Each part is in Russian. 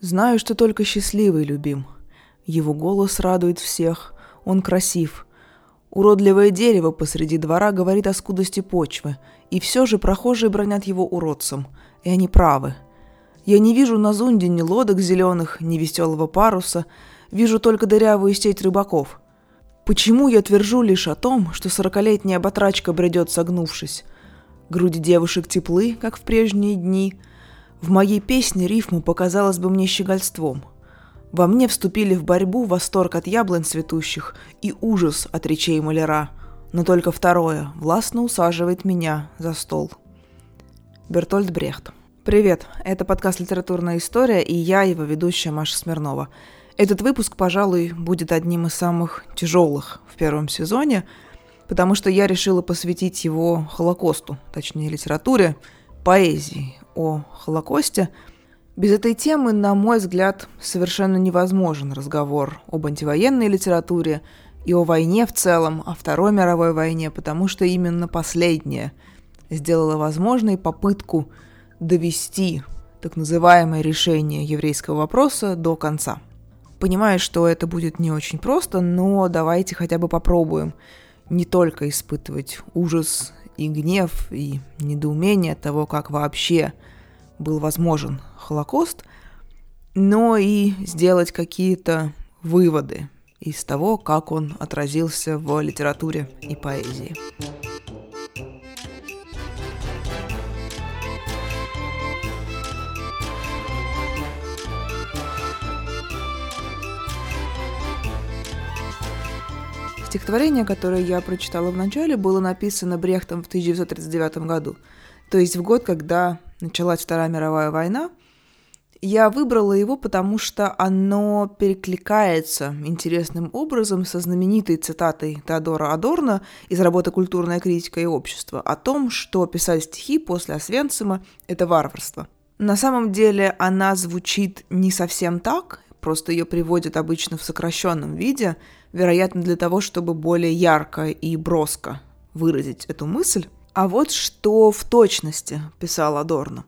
Знаю, что только счастливый любим. Его голос радует всех, он красив. Уродливое дерево посреди двора говорит о скудости почвы, и все же прохожие бронят его уродцем, и они правы. Я не вижу на зунде ни лодок зеленых, ни веселого паруса, вижу только дырявую сеть рыбаков. Почему я твержу лишь о том, что сорокалетняя батрачка бредет согнувшись? Груди девушек теплы, как в прежние дни – в моей песне рифма показалась бы мне щегольством. Во мне вступили в борьбу восторг от яблонь цветущих и ужас от речей маляра, но только второе властно усаживает меня за стол. Бертольд Брехт. Привет, это подкаст «Литературная история» и я, его ведущая Маша Смирнова. Этот выпуск, пожалуй, будет одним из самых тяжелых в первом сезоне, потому что я решила посвятить его Холокосту, точнее литературе, поэзии, о Холокосте, без этой темы, на мой взгляд, совершенно невозможен разговор об антивоенной литературе и о войне в целом, о Второй мировой войне, потому что именно последняя сделала возможной попытку довести так называемое решение еврейского вопроса до конца. Понимаю, что это будет не очень просто, но давайте хотя бы попробуем не только испытывать ужас и гнев, и недоумение того, как вообще был возможен Холокост, но и сделать какие-то выводы из того, как он отразился в литературе и поэзии. Стихотворение, которое я прочитала в начале, было написано Брехтом в 1939 году, то есть в год, когда началась Вторая мировая война. Я выбрала его, потому что оно перекликается интересным образом со знаменитой цитатой Теодора Адорна из работы «Культурная критика и общество» о том, что писать стихи после Освенцима – это варварство. На самом деле она звучит не совсем так, просто ее приводят обычно в сокращенном виде, вероятно, для того, чтобы более ярко и броско выразить эту мысль. А вот что в точности писал Адорно.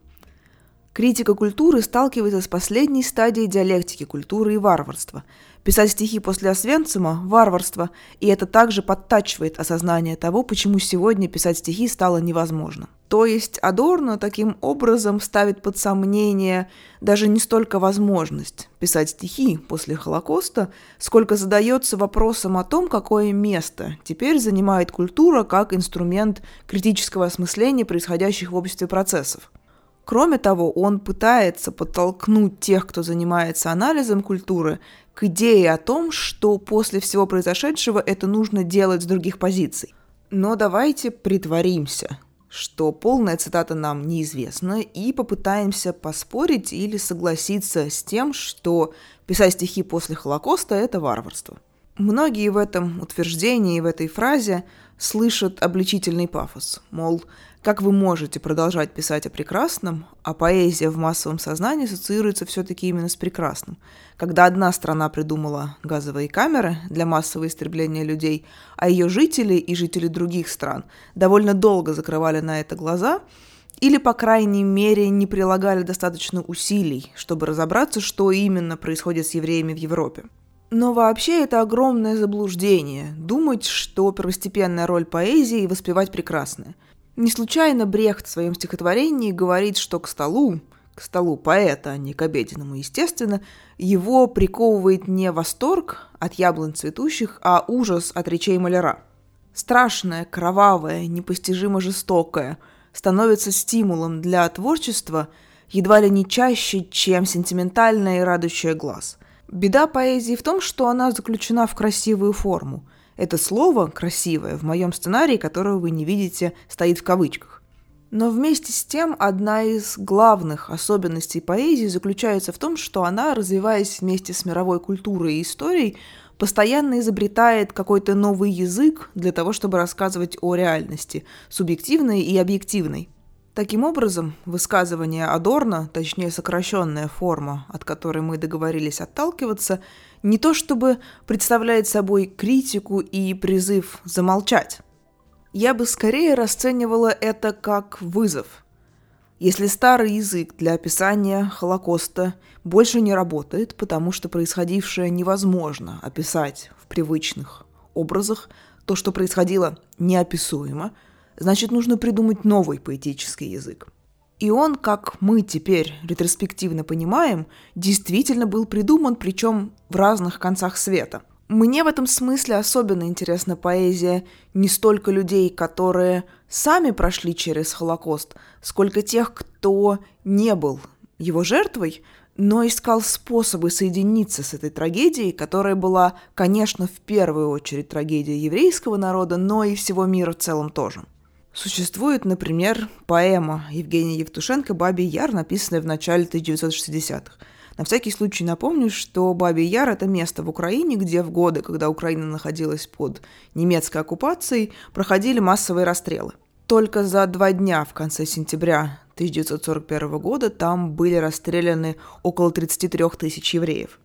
Критика культуры сталкивается с последней стадией диалектики культуры и варварства. Писать стихи после Освенцима – варварство, и это также подтачивает осознание того, почему сегодня писать стихи стало невозможно. То есть Адорно таким образом ставит под сомнение даже не столько возможность писать стихи после Холокоста, сколько задается вопросом о том, какое место теперь занимает культура как инструмент критического осмысления происходящих в обществе процессов. Кроме того, он пытается подтолкнуть тех, кто занимается анализом культуры, к идее о том, что после всего произошедшего это нужно делать с других позиций. Но давайте притворимся, что полная цитата нам неизвестна, и попытаемся поспорить или согласиться с тем, что писать стихи после Холокоста – это варварство. Многие в этом утверждении, в этой фразе слышат обличительный пафос, мол, как вы можете продолжать писать о прекрасном, а поэзия в массовом сознании ассоциируется все-таки именно с прекрасным? Когда одна страна придумала газовые камеры для массового истребления людей, а ее жители и жители других стран довольно долго закрывали на это глаза, или, по крайней мере, не прилагали достаточно усилий, чтобы разобраться, что именно происходит с евреями в Европе. Но вообще это огромное заблуждение – думать, что первостепенная роль поэзии – воспевать прекрасное – не случайно Брехт в своем стихотворении говорит, что к столу, к столу поэта, а не к обеденному, естественно, его приковывает не восторг от яблонь цветущих, а ужас от речей маляра. Страшное, кровавое, непостижимо жестокое становится стимулом для творчества едва ли не чаще, чем сентиментальное и радующее глаз. Беда поэзии в том, что она заключена в красивую форму – это слово «красивое» в моем сценарии, которого вы не видите, стоит в кавычках. Но вместе с тем одна из главных особенностей поэзии заключается в том, что она, развиваясь вместе с мировой культурой и историей, постоянно изобретает какой-то новый язык для того, чтобы рассказывать о реальности, субъективной и объективной. Таким образом, высказывание Адорна, точнее сокращенная форма, от которой мы договорились отталкиваться, не то чтобы представляет собой критику и призыв замолчать. Я бы скорее расценивала это как вызов. Если старый язык для описания Холокоста больше не работает, потому что происходившее невозможно описать в привычных образах, то, что происходило, неописуемо, значит, нужно придумать новый поэтический язык. И он, как мы теперь ретроспективно понимаем, действительно был придуман, причем в разных концах света. Мне в этом смысле особенно интересна поэзия не столько людей, которые сами прошли через Холокост, сколько тех, кто не был его жертвой, но искал способы соединиться с этой трагедией, которая была, конечно, в первую очередь трагедия еврейского народа, но и всего мира в целом тоже. Существует, например, поэма Евгения Евтушенко «Бабий Яр», написанная в начале 1960-х. На всякий случай напомню, что Бабий Яр – это место в Украине, где в годы, когда Украина находилась под немецкой оккупацией, проходили массовые расстрелы. Только за два дня в конце сентября 1941 года там были расстреляны около 33 тысяч евреев.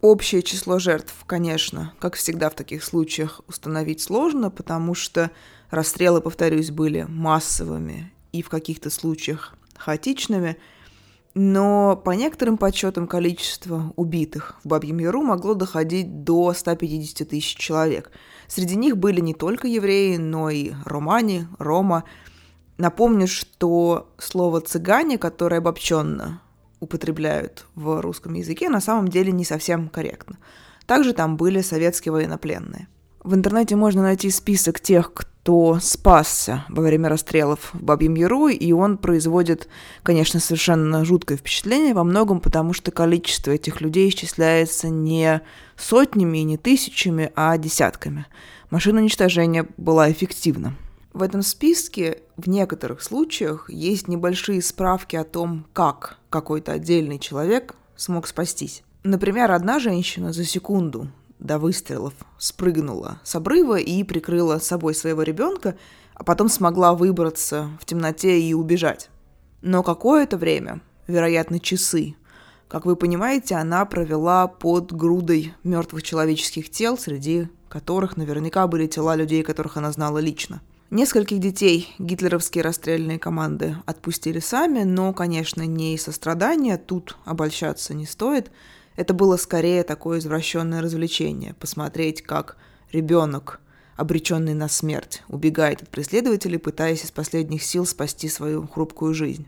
Общее число жертв, конечно, как всегда в таких случаях, установить сложно, потому что расстрелы, повторюсь, были массовыми и в каких-то случаях хаотичными, но по некоторым подсчетам количество убитых в Бабьем Яру могло доходить до 150 тысяч человек. Среди них были не только евреи, но и романи, рома. Напомню, что слово «цыгане», которое обобщенно употребляют в русском языке, на самом деле не совсем корректно. Также там были советские военнопленные. В интернете можно найти список тех, кто спасся во время расстрелов в Бабьем Яру, и он производит, конечно, совершенно жуткое впечатление во многом, потому что количество этих людей исчисляется не сотнями и не тысячами, а десятками. Машина уничтожения была эффективна. В этом списке в некоторых случаях есть небольшие справки о том, как какой-то отдельный человек смог спастись. Например, одна женщина за секунду до выстрелов спрыгнула с обрыва и прикрыла собой своего ребенка, а потом смогла выбраться в темноте и убежать. Но какое-то время, вероятно, часы, как вы понимаете, она провела под грудой мертвых человеческих тел, среди которых наверняка были тела людей, которых она знала лично – Нескольких детей гитлеровские расстрельные команды отпустили сами, но, конечно, не из сострадания, тут обольщаться не стоит. Это было скорее такое извращенное развлечение – посмотреть, как ребенок, обреченный на смерть, убегает от преследователей, пытаясь из последних сил спасти свою хрупкую жизнь.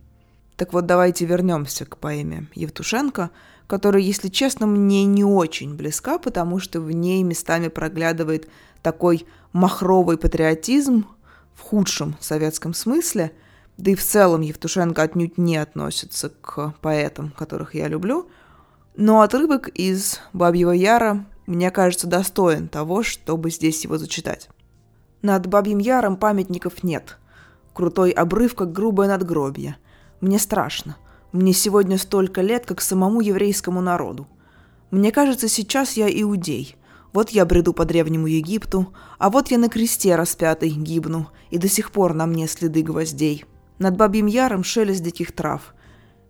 Так вот, давайте вернемся к поэме Евтушенко, которая, если честно, мне не очень близка, потому что в ней местами проглядывает такой махровый патриотизм – в худшем советском смысле, да и в целом Евтушенко отнюдь не относится к поэтам, которых я люблю, но отрывок из «Бабьего Яра» мне кажется достоин того, чтобы здесь его зачитать. Над Бабьим Яром памятников нет. Крутой обрыв, как грубое надгробье. Мне страшно. Мне сегодня столько лет, как самому еврейскому народу. Мне кажется, сейчас я иудей. Вот я бреду по древнему Египту, а вот я на кресте распятый гибну, и до сих пор на мне следы гвоздей. Над бабьим яром шелест диких трав.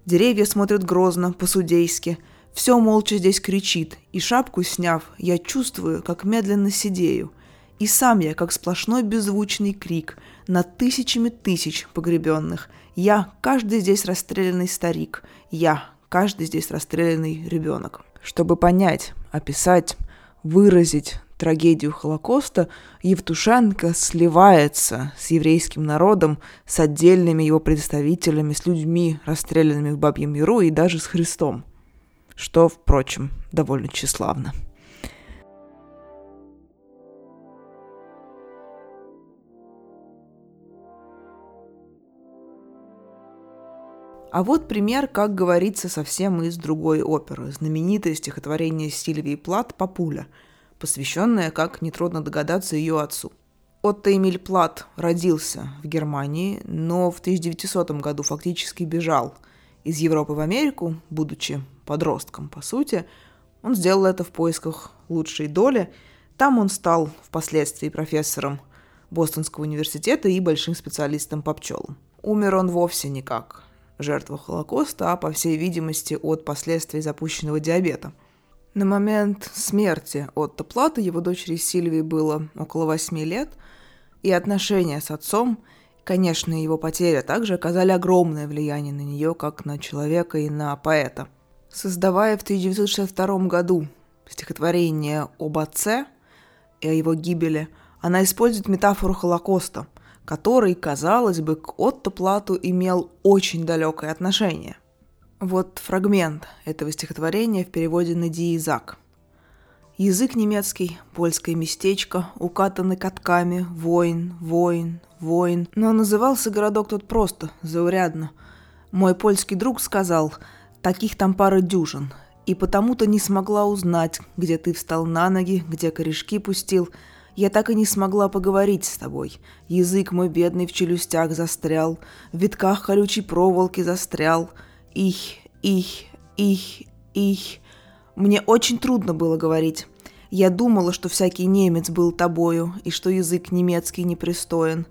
Деревья смотрят грозно, по-судейски. Все молча здесь кричит, и шапку сняв, я чувствую, как медленно сидею. И сам я, как сплошной беззвучный крик, над тысячами тысяч погребенных. Я, каждый здесь расстрелянный старик. Я, каждый здесь расстрелянный ребенок. Чтобы понять, описать, выразить трагедию Холокоста, Евтушенко сливается с еврейским народом, с отдельными его представителями, с людьми, расстрелянными в Бабьем Яру и даже с Христом. Что, впрочем, довольно тщеславно. А вот пример, как говорится, совсем из другой оперы. Знаменитое стихотворение Сильвии Плат «Папуля», посвященное, как нетрудно догадаться, ее отцу. Отто Эмиль Плат родился в Германии, но в 1900 году фактически бежал из Европы в Америку, будучи подростком, по сути. Он сделал это в поисках лучшей доли. Там он стал впоследствии профессором Бостонского университета и большим специалистом по пчелам. Умер он вовсе никак жертва Холокоста, а, по всей видимости, от последствий запущенного диабета. На момент смерти Отто Плата его дочери Сильвии было около восьми лет, и отношения с отцом Конечно, его потеря также оказали огромное влияние на нее, как на человека и на поэта. Создавая в 1962 году стихотворение об отце и о его гибели, она использует метафору Холокоста, который, казалось бы, к Отто Плату имел очень далекое отношение. Вот фрагмент этого стихотворения в переводе на Диизак. Язык немецкий, польское местечко, укатаны катками, воин, воин, воин. Но назывался городок тот просто, заурядно. Мой польский друг сказал, таких там пара дюжин, и потому-то не смогла узнать, где ты встал на ноги, где корешки пустил. Я так и не смогла поговорить с тобой. Язык мой бедный в челюстях застрял, в витках колючей проволоки застрял — их, их, их, их. Мне очень трудно было говорить. Я думала, что всякий немец был тобою, и что язык немецкий непристоен.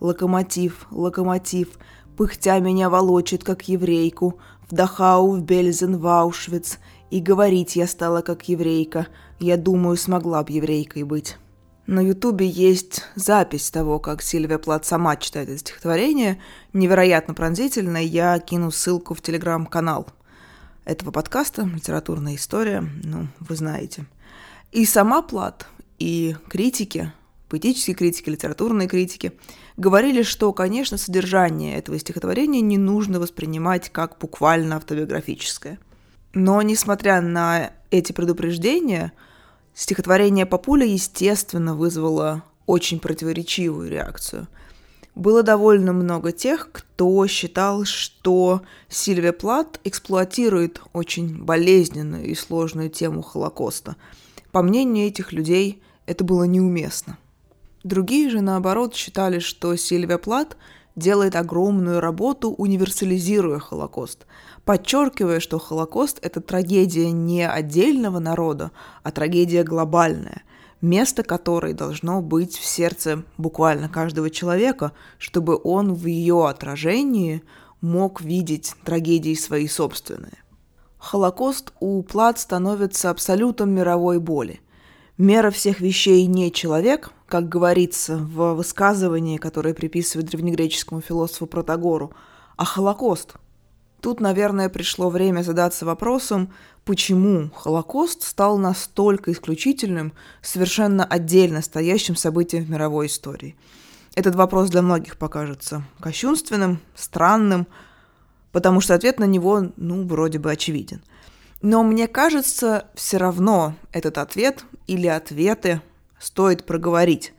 Локомотив, локомотив, пыхтя меня волочит, как еврейку, в Дахау, в Бельзен, в Аушвиц. И говорить я стала, как еврейка. Я думаю, смогла б еврейкой быть. На Ютубе есть запись того, как Сильвия Плат сама читает это стихотворение. Невероятно пронзительно. Я кину ссылку в телеграм-канал этого подкаста «Литературная история». Ну, вы знаете. И сама Плат, и критики, поэтические критики, литературные критики, говорили, что, конечно, содержание этого стихотворения не нужно воспринимать как буквально автобиографическое. Но, несмотря на эти предупреждения, Стихотворение Папуля, естественно, вызвало очень противоречивую реакцию. Было довольно много тех, кто считал, что Сильвия Плат эксплуатирует очень болезненную и сложную тему Холокоста. По мнению этих людей, это было неуместно. Другие же, наоборот, считали, что Сильвия Плат делает огромную работу, универсализируя Холокост – подчеркивая, что Холокост – это трагедия не отдельного народа, а трагедия глобальная, место которой должно быть в сердце буквально каждого человека, чтобы он в ее отражении мог видеть трагедии свои собственные. Холокост у Плат становится абсолютом мировой боли. Мера всех вещей не человек, как говорится в высказывании, которое приписывает древнегреческому философу Протагору, а Холокост – Тут, наверное, пришло время задаться вопросом, почему Холокост стал настолько исключительным, совершенно отдельно стоящим событием в мировой истории. Этот вопрос для многих покажется кощунственным, странным, потому что ответ на него, ну, вроде бы очевиден. Но мне кажется, все равно этот ответ или ответы стоит проговорить,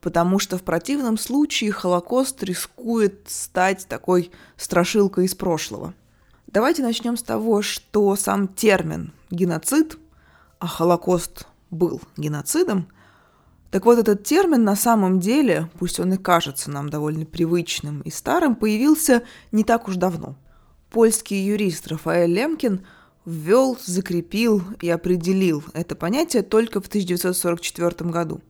потому что в противном случае Холокост рискует стать такой страшилкой из прошлого – Давайте начнем с того, что сам термин геноцид, а Холокост был геноцидом, так вот этот термин на самом деле, пусть он и кажется нам довольно привычным и старым, появился не так уж давно. Польский юрист Рафаэль Лемкин ввел, закрепил и определил это понятие только в 1944 году.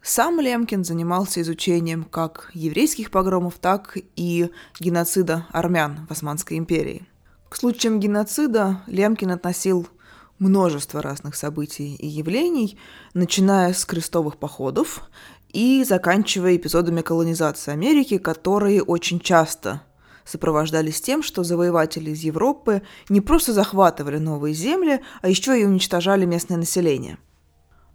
Сам Лемкин занимался изучением как еврейских погромов, так и геноцида армян в Османской империи – к случаям геноцида Лемкин относил множество разных событий и явлений, начиная с крестовых походов и заканчивая эпизодами колонизации Америки, которые очень часто сопровождались тем, что завоеватели из Европы не просто захватывали новые земли, а еще и уничтожали местное население.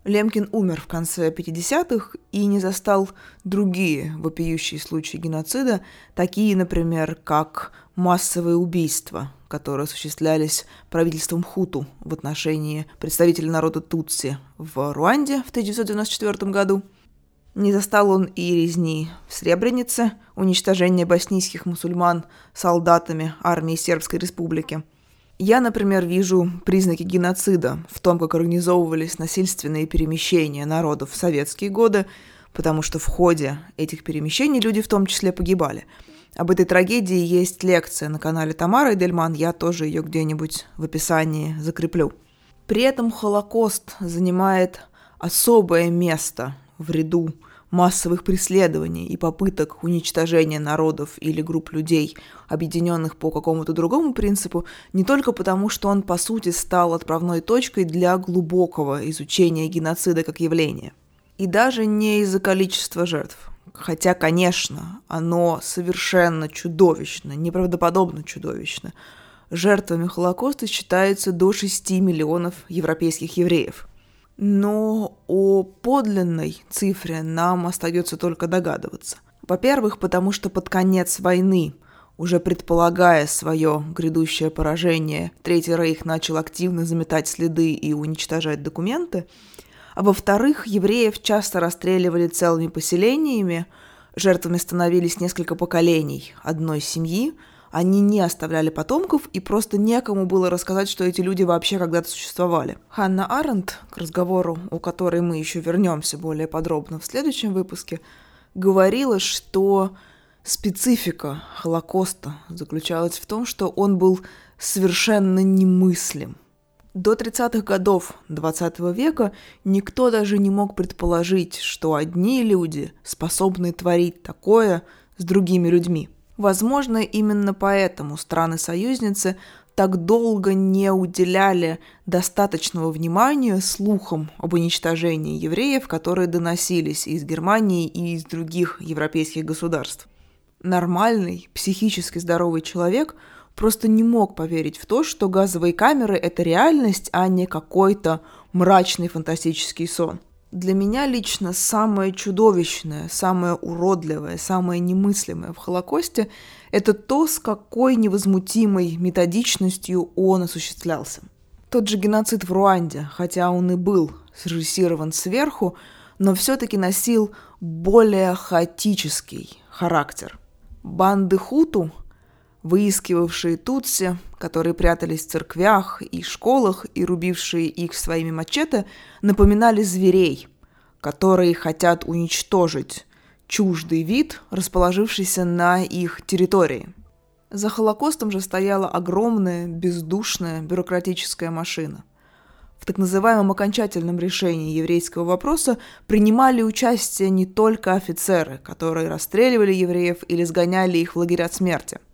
Лемкин умер в конце 50-х и не застал другие вопиющие случаи геноцида, такие, например, как массовые убийства, которые осуществлялись правительством Хуту в отношении представителей народа Тутси в Руанде в 1994 году. Не застал он и резни в Сребренице, уничтожение боснийских мусульман солдатами армии Сербской Республики. Я, например, вижу признаки геноцида в том, как организовывались насильственные перемещения народов в советские годы, потому что в ходе этих перемещений люди в том числе погибали – об этой трагедии есть лекция на канале Тамары Дельман, я тоже ее где-нибудь в описании закреплю. При этом Холокост занимает особое место в ряду массовых преследований и попыток уничтожения народов или групп людей, объединенных по какому-то другому принципу, не только потому, что он, по сути, стал отправной точкой для глубокого изучения геноцида как явления. И даже не из-за количества жертв. Хотя, конечно, оно совершенно чудовищно, неправдоподобно чудовищно. Жертвами Холокоста считается до 6 миллионов европейских евреев. Но о подлинной цифре нам остается только догадываться. Во-первых, потому что под конец войны, уже предполагая свое грядущее поражение, Третий Рейх начал активно заметать следы и уничтожать документы – а во-вторых, евреев часто расстреливали целыми поселениями, жертвами становились несколько поколений одной семьи, они не оставляли потомков, и просто некому было рассказать, что эти люди вообще когда-то существовали. Ханна Аренд, к разговору, у которой мы еще вернемся более подробно в следующем выпуске, говорила, что специфика Холокоста заключалась в том, что он был совершенно немыслим – до 30-х годов XX века никто даже не мог предположить, что одни люди способны творить такое с другими людьми. Возможно, именно поэтому страны-союзницы так долго не уделяли достаточного внимания слухам об уничтожении евреев, которые доносились из Германии и из других европейских государств. Нормальный, психически здоровый человек – просто не мог поверить в то, что газовые камеры — это реальность, а не какой-то мрачный фантастический сон. Для меня лично самое чудовищное, самое уродливое, самое немыслимое в Холокосте – это то, с какой невозмутимой методичностью он осуществлялся. Тот же геноцид в Руанде, хотя он и был срежиссирован сверху, но все-таки носил более хаотический характер. Банды Хуту выискивавшие тутси, которые прятались в церквях и школах и рубившие их своими мачете, напоминали зверей, которые хотят уничтожить чуждый вид, расположившийся на их территории. За Холокостом же стояла огромная, бездушная бюрократическая машина. В так называемом окончательном решении еврейского вопроса принимали участие не только офицеры, которые расстреливали евреев или сгоняли их в лагеря смерти –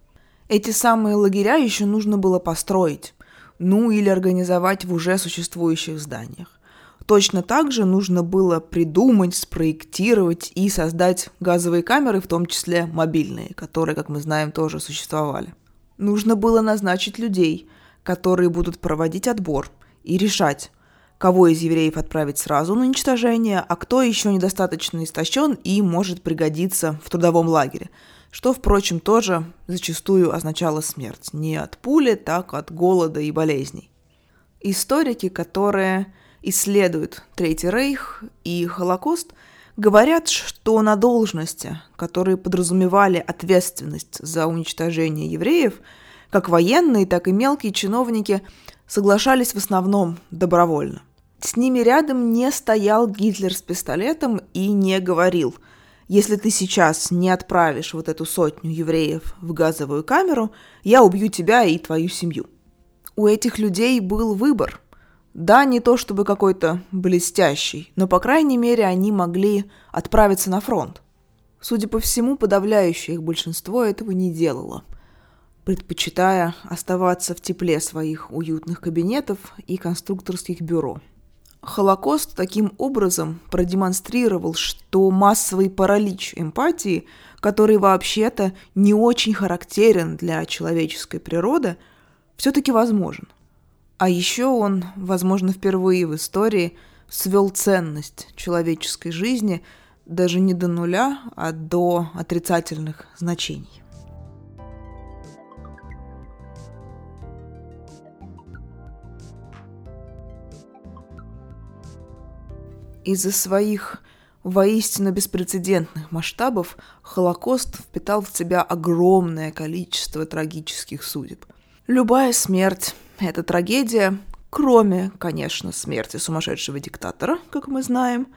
эти самые лагеря еще нужно было построить, ну или организовать в уже существующих зданиях. Точно так же нужно было придумать, спроектировать и создать газовые камеры, в том числе мобильные, которые, как мы знаем, тоже существовали. Нужно было назначить людей, которые будут проводить отбор и решать, кого из евреев отправить сразу на уничтожение, а кто еще недостаточно истощен и может пригодиться в трудовом лагере – что, впрочем, тоже зачастую означало смерть. Не от пули, так от голода и болезней. Историки, которые исследуют Третий Рейх и Холокост, говорят, что на должности, которые подразумевали ответственность за уничтожение евреев, как военные, так и мелкие чиновники соглашались в основном добровольно. С ними рядом не стоял Гитлер с пистолетом и не говорил – если ты сейчас не отправишь вот эту сотню евреев в газовую камеру, я убью тебя и твою семью. У этих людей был выбор. Да, не то чтобы какой-то блестящий, но, по крайней мере, они могли отправиться на фронт. Судя по всему, подавляющее их большинство этого не делало, предпочитая оставаться в тепле своих уютных кабинетов и конструкторских бюро – Холокост таким образом продемонстрировал, что массовый паралич эмпатии, который вообще-то не очень характерен для человеческой природы, все-таки возможен. А еще он, возможно, впервые в истории свел ценность человеческой жизни даже не до нуля, а до отрицательных значений. Из-за своих воистину беспрецедентных масштабов Холокост впитал в себя огромное количество трагических судеб. Любая смерть – это трагедия, кроме, конечно, смерти сумасшедшего диктатора, как мы знаем.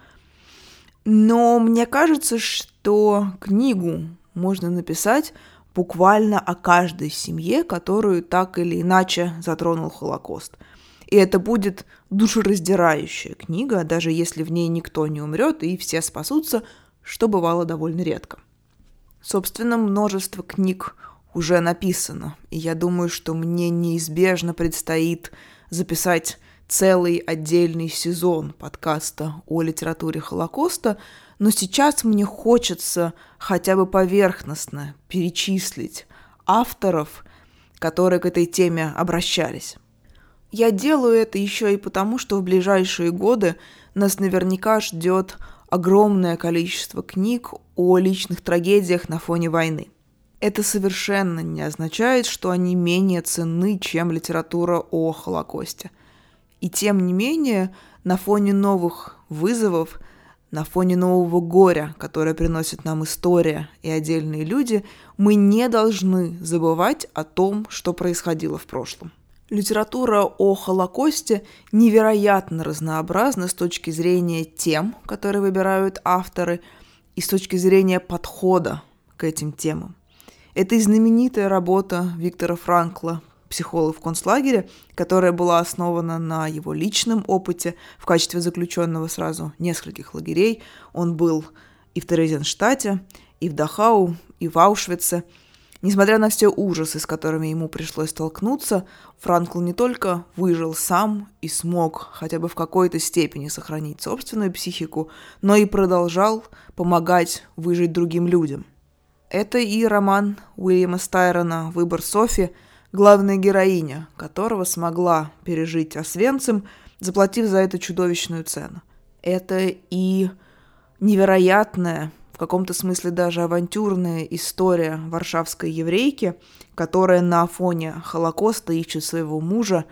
Но мне кажется, что книгу можно написать буквально о каждой семье, которую так или иначе затронул Холокост – и это будет душераздирающая книга, даже если в ней никто не умрет и все спасутся, что бывало довольно редко. Собственно, множество книг уже написано, и я думаю, что мне неизбежно предстоит записать целый отдельный сезон подкаста о литературе Холокоста, но сейчас мне хочется хотя бы поверхностно перечислить авторов, которые к этой теме обращались. Я делаю это еще и потому, что в ближайшие годы нас наверняка ждет огромное количество книг о личных трагедиях на фоне войны. Это совершенно не означает, что они менее ценны, чем литература о Холокосте. И тем не менее, на фоне новых вызовов, на фоне нового горя, которое приносит нам история и отдельные люди, мы не должны забывать о том, что происходило в прошлом. Литература о Холокосте невероятно разнообразна с точки зрения тем, которые выбирают авторы, и с точки зрения подхода к этим темам. Это и знаменитая работа Виктора Франкла «Психолог в концлагере», которая была основана на его личном опыте в качестве заключенного сразу нескольких лагерей. Он был и в Терезенштате, и в Дахау, и в Аушвице – Несмотря на все ужасы, с которыми ему пришлось столкнуться, Франкл не только выжил сам и смог хотя бы в какой-то степени сохранить собственную психику, но и продолжал помогать выжить другим людям. Это и роман Уильяма Стайрона «Выбор Софи», главная героиня, которого смогла пережить Освенцим, заплатив за это чудовищную цену. Это и невероятная в каком-то смысле даже авантюрная история варшавской еврейки, которая на фоне Холокоста ищет своего мужа.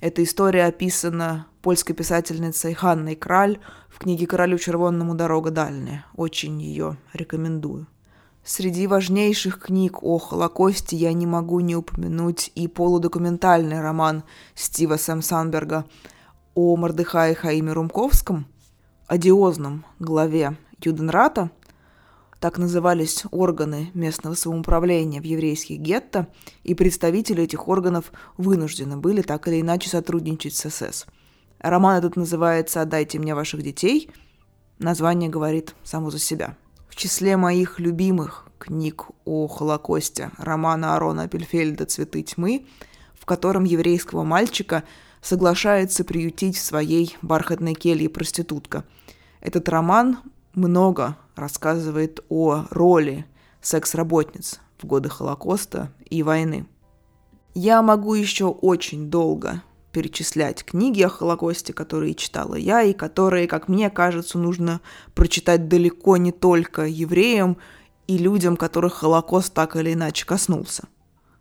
Эта история описана польской писательницей Ханной Краль в книге «Королю червонному дорога дальняя». Очень ее рекомендую. Среди важнейших книг о Холокосте я не могу не упомянуть и полудокументальный роман Стива Сэм Санберга о Мордыхае Хаиме Румковском, одиозном главе Юденрата – так назывались органы местного самоуправления в еврейских гетто, и представители этих органов вынуждены были так или иначе сотрудничать с СС. Роман этот называется «Отдайте мне ваших детей». Название говорит само за себя. В числе моих любимых книг о Холокосте романа Арона Апельфельда «Цветы тьмы», в котором еврейского мальчика соглашается приютить в своей бархатной келье проститутка. Этот роман много рассказывает о роли секс-работниц в годы Холокоста и войны. Я могу еще очень долго перечислять книги о Холокосте, которые читала я, и которые, как мне кажется, нужно прочитать далеко не только евреям и людям, которых Холокост так или иначе коснулся.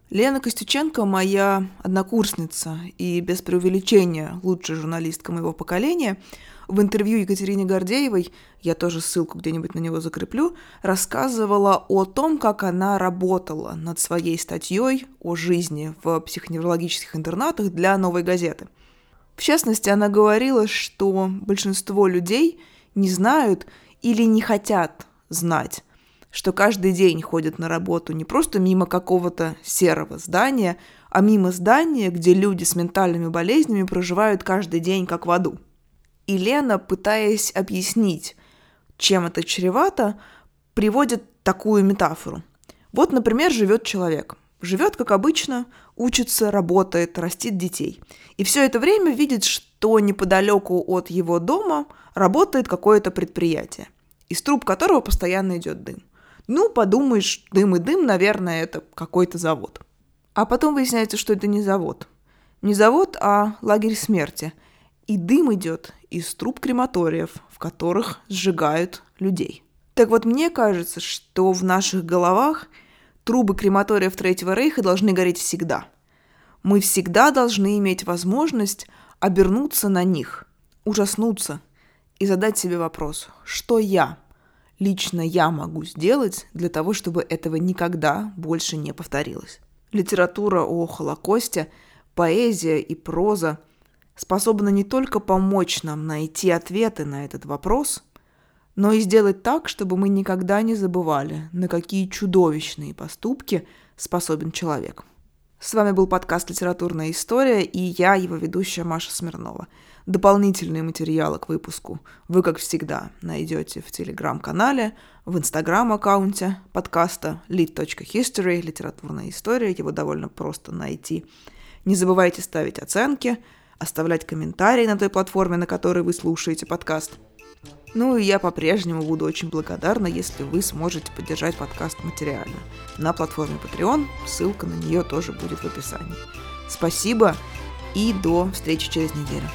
Лена Костюченко моя однокурсница и без преувеличения лучшая журналистка моего поколения – в интервью Екатерине Гордеевой, я тоже ссылку где-нибудь на него закреплю, рассказывала о том, как она работала над своей статьей о жизни в психоневрологических интернатах для новой газеты. В частности, она говорила, что большинство людей не знают или не хотят знать, что каждый день ходят на работу не просто мимо какого-то серого здания, а мимо здания, где люди с ментальными болезнями проживают каждый день как в аду – и Лена, пытаясь объяснить, чем это чревато, приводит такую метафору. Вот, например, живет человек. Живет, как обычно, учится, работает, растит детей. И все это время видит, что неподалеку от его дома работает какое-то предприятие, из труб которого постоянно идет дым. Ну, подумаешь, дым и дым, наверное, это какой-то завод. А потом выясняется, что это не завод. Не завод, а лагерь смерти – и дым идет из труб крематориев, в которых сжигают людей. Так вот, мне кажется, что в наших головах трубы крематориев Третьего Рейха должны гореть всегда. Мы всегда должны иметь возможность обернуться на них, ужаснуться и задать себе вопрос, что я, лично я могу сделать для того, чтобы этого никогда больше не повторилось. Литература о Холокосте, поэзия и проза – способна не только помочь нам найти ответы на этот вопрос, но и сделать так, чтобы мы никогда не забывали, на какие чудовищные поступки способен человек. С вами был подкаст «Литературная история» и я, его ведущая Маша Смирнова. Дополнительные материалы к выпуску вы, как всегда, найдете в телеграм-канале, в инстаграм-аккаунте подкаста lit.history, литературная история, его довольно просто найти. Не забывайте ставить оценки – оставлять комментарии на той платформе, на которой вы слушаете подкаст. Ну и я по-прежнему буду очень благодарна, если вы сможете поддержать подкаст материально. На платформе Patreon, ссылка на нее тоже будет в описании. Спасибо и до встречи через неделю.